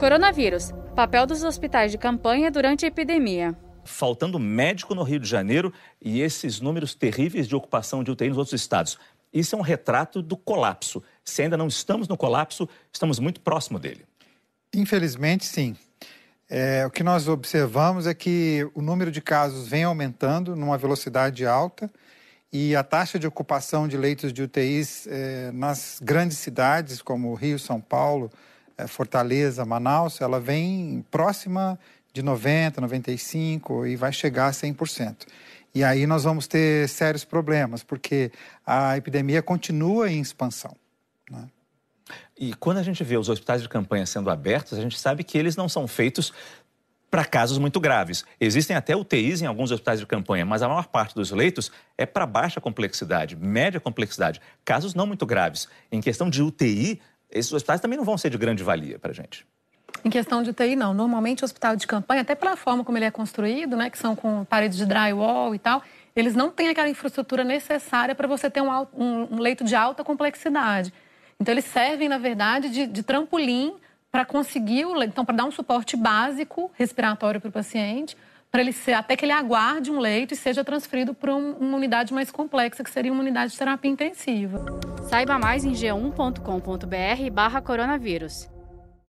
Coronavírus: papel dos hospitais de campanha durante a epidemia. Faltando médico no Rio de Janeiro e esses números terríveis de ocupação de UTI nos outros estados. Isso é um retrato do colapso. Se ainda não estamos no colapso, estamos muito próximo dele. Infelizmente, sim. É, o que nós observamos é que o número de casos vem aumentando numa velocidade alta e a taxa de ocupação de leitos de UTIs é, nas grandes cidades como Rio, São Paulo, Fortaleza, Manaus, ela vem próxima de 90, 95 e vai chegar a 100%. E aí nós vamos ter sérios problemas, porque a epidemia continua em expansão. Né? E quando a gente vê os hospitais de campanha sendo abertos, a gente sabe que eles não são feitos para casos muito graves. Existem até UTIs em alguns hospitais de campanha, mas a maior parte dos leitos é para baixa complexidade, média complexidade, casos não muito graves. Em questão de UTI, esses hospitais também não vão ser de grande valia para a gente. Em questão de UTI, não. Normalmente, o hospital de campanha, até pela forma como ele é construído, né, que são com paredes de drywall e tal, eles não têm aquela infraestrutura necessária para você ter um, um, um, leito de alta complexidade. Então, eles servem, na verdade, de, de trampolim para conseguir o então, para dar um suporte básico respiratório para o paciente, para ele ser, até que ele aguarde um leito e seja transferido para um, uma unidade mais complexa, que seria uma unidade de terapia intensiva. Saiba mais em g1.com.br barra coronavírus.